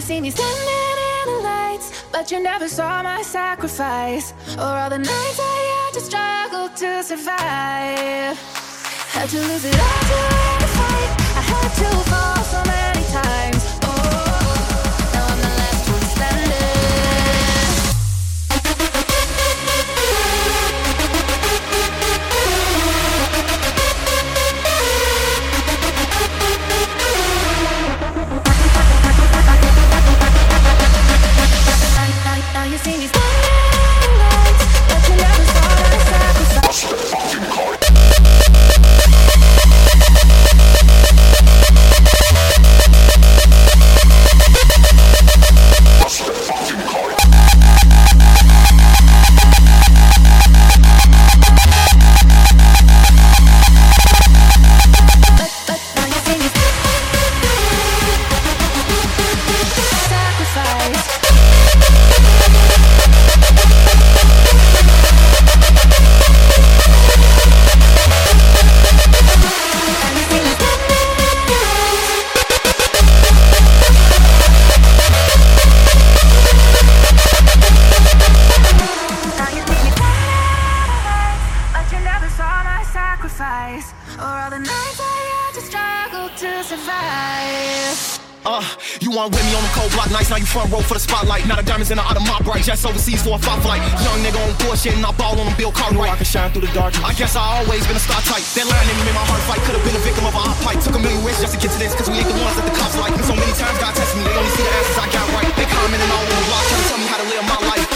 you see me standing in the lights, but you never saw my sacrifice or all the nights I had to struggle to survive. Had to lose it all to fight. I had to fall so many times. see front row for the spotlight. Not a diamonds in the autumn, my right. Jets overseas for a fight flight. Young nigga on bullshit and I ball on a Bill Cartwright. I can shine through the dark. I guess I always been a star type. That line me, made my heart fight. Could've been a victim of a hot pipe. Took a million risks just to get to this, cause we ain't the ones that the cops like. And so many times God tested me. They only see the asses I got right. They commenting all on the block, trying to tell me how to live my life.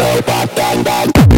Say bang bang bang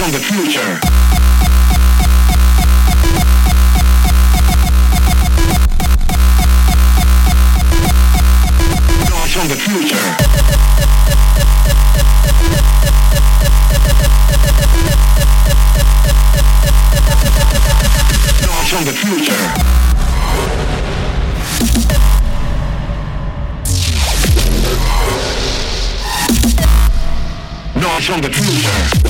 from the future. from the future. From the future. From the future.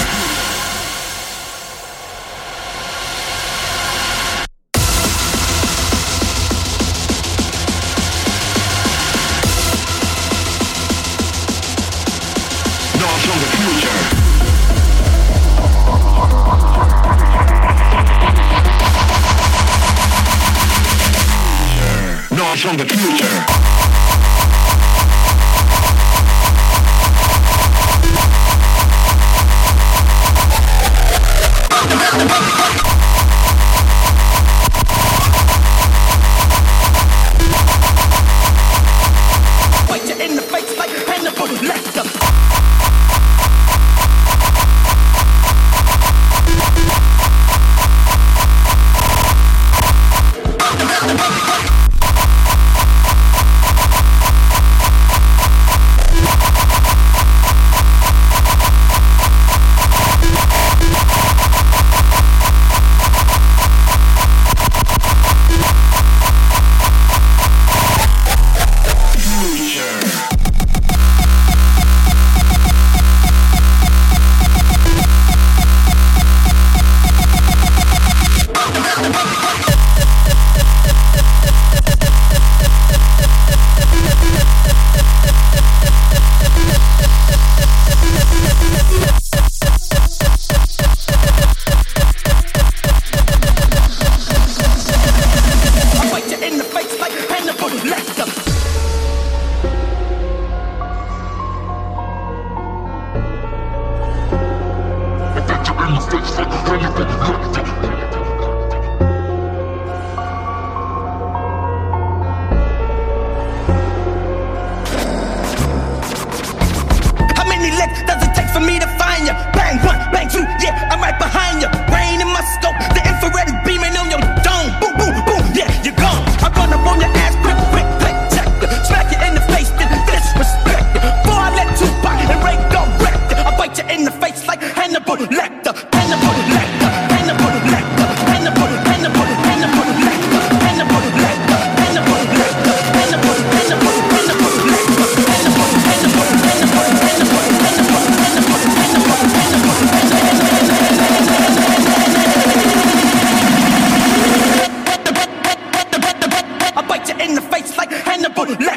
from the truth. ¡No!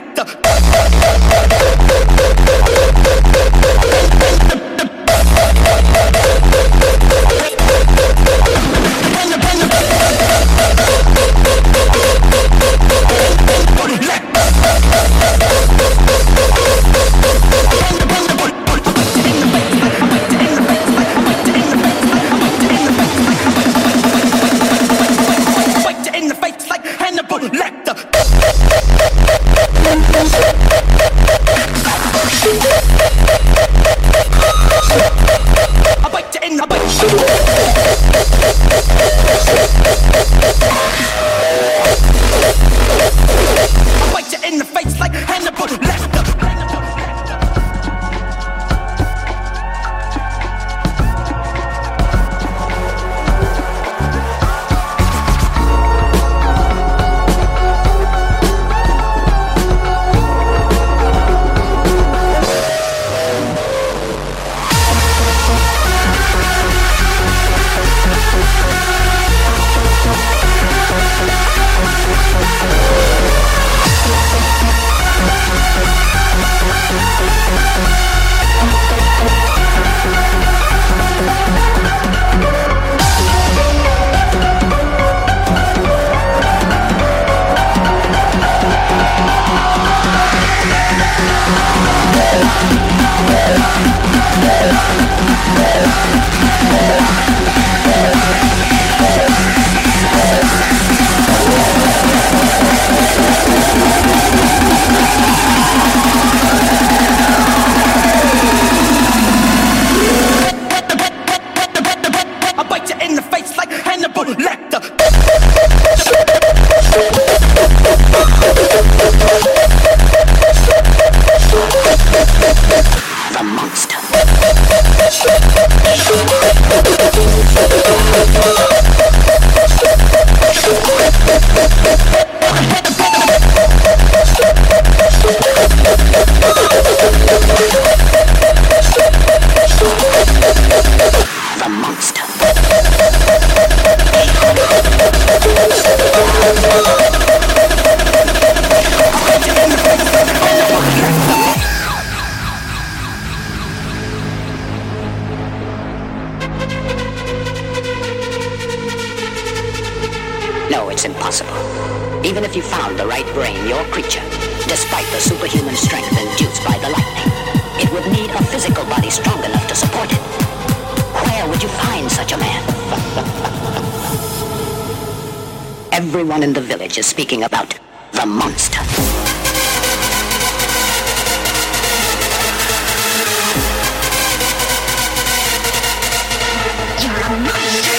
Where Nobody tell you you, you ain't real.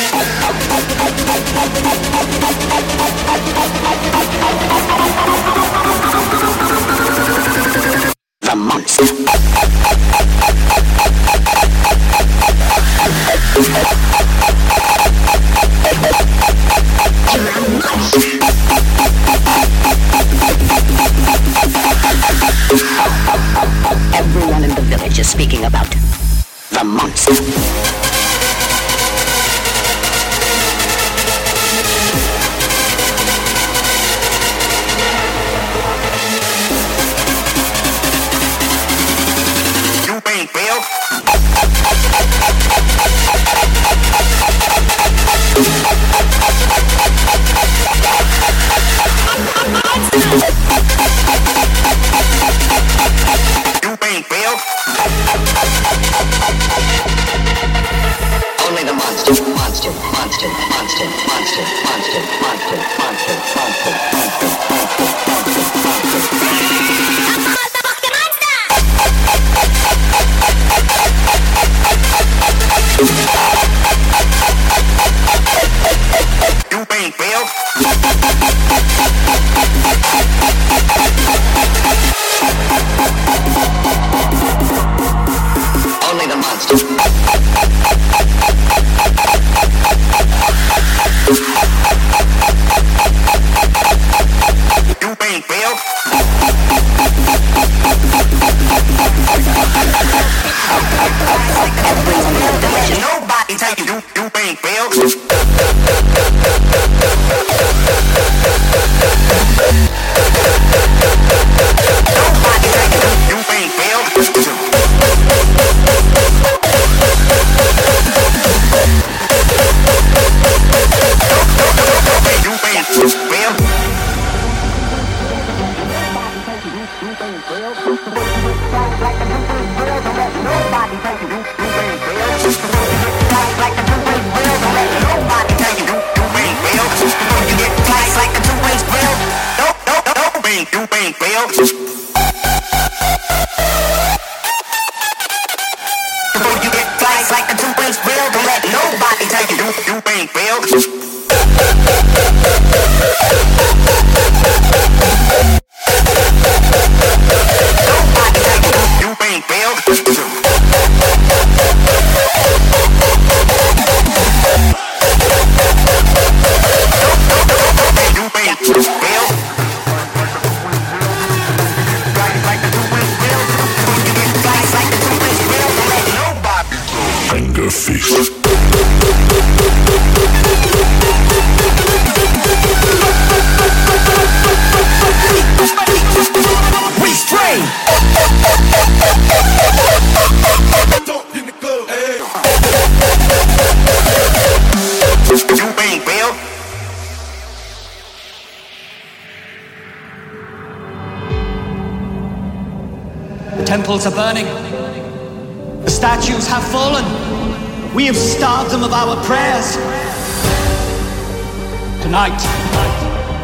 Tonight,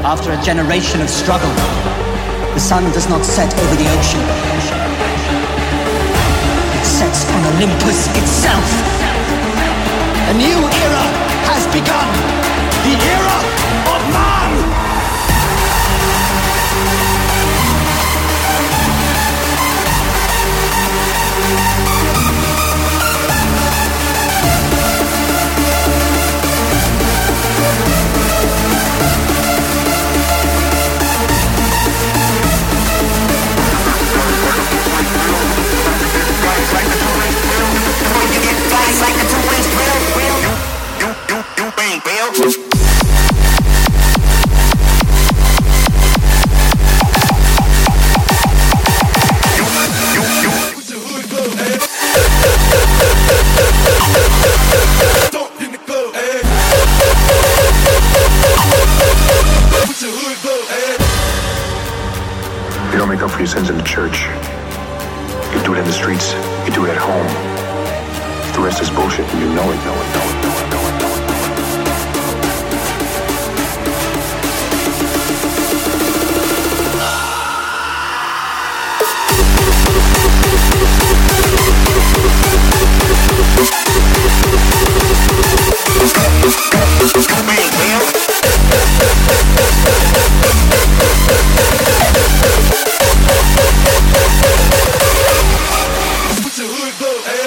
after a generation of struggle, the sun does not set over the ocean. It sets on Olympus itself. A new era has begun. The era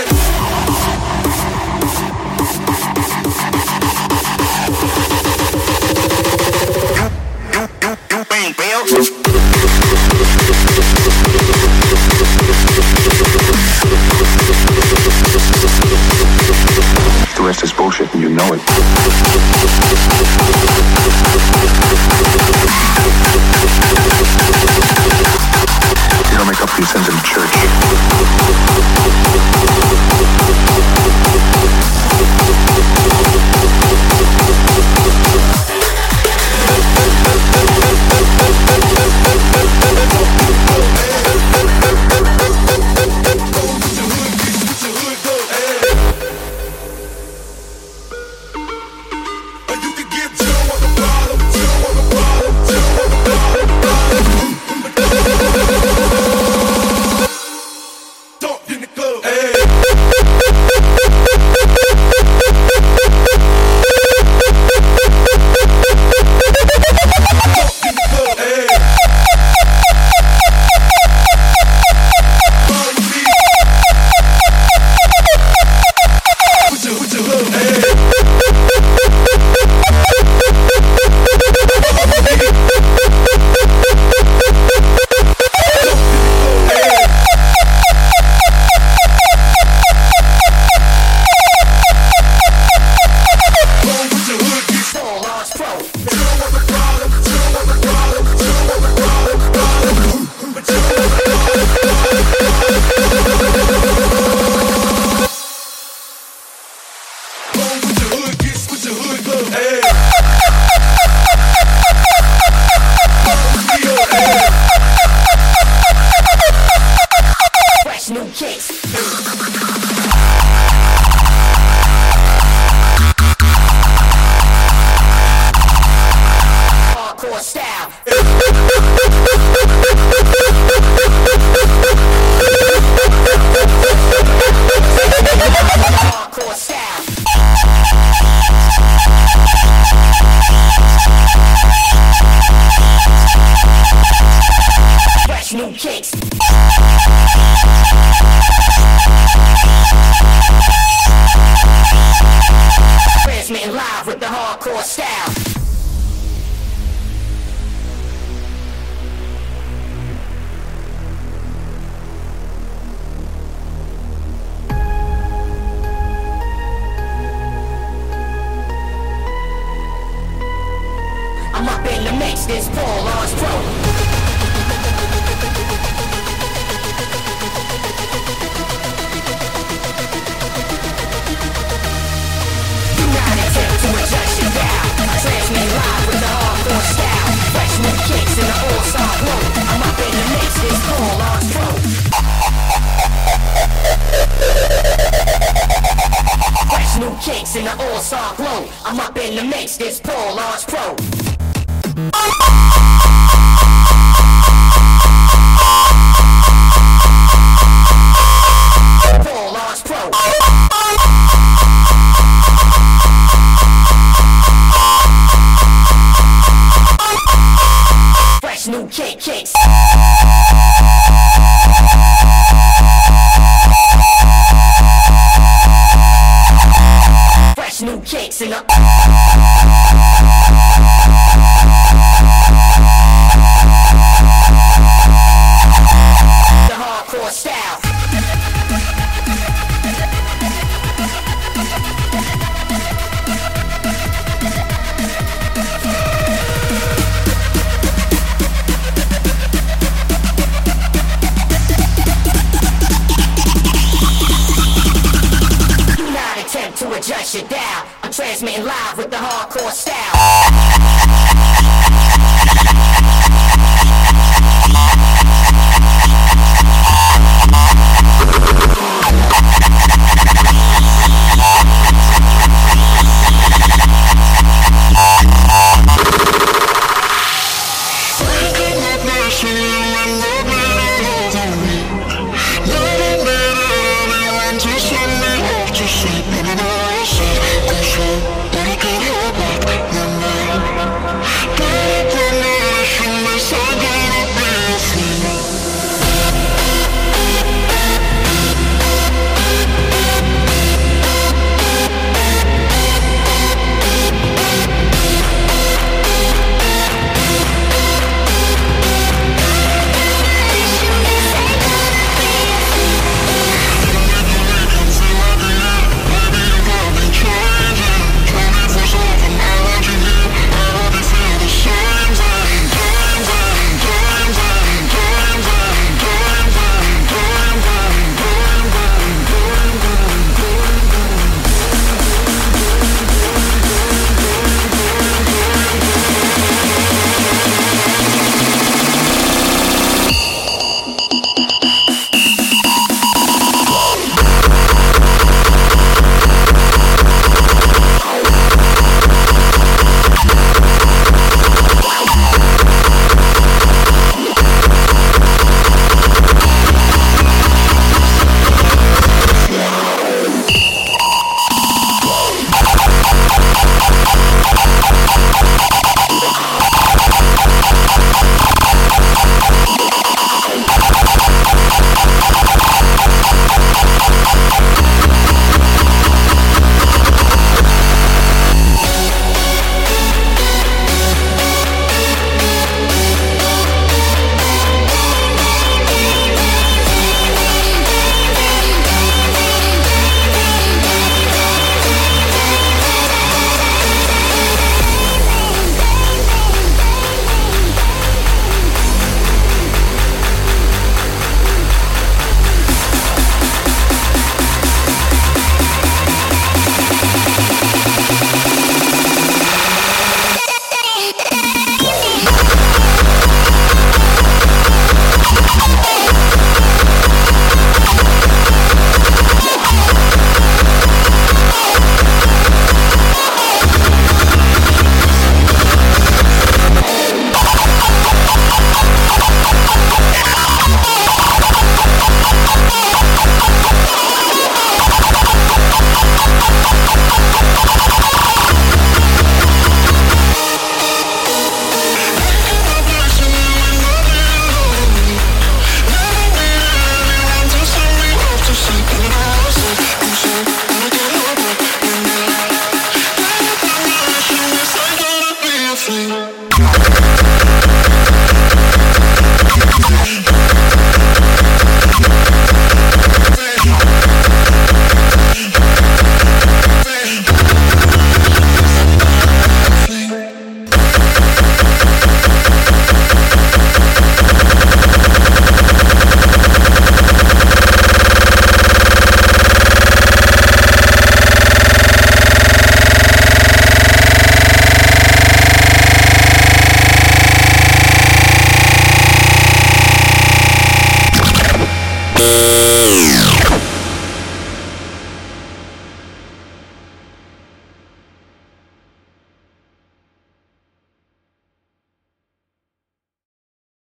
Hey.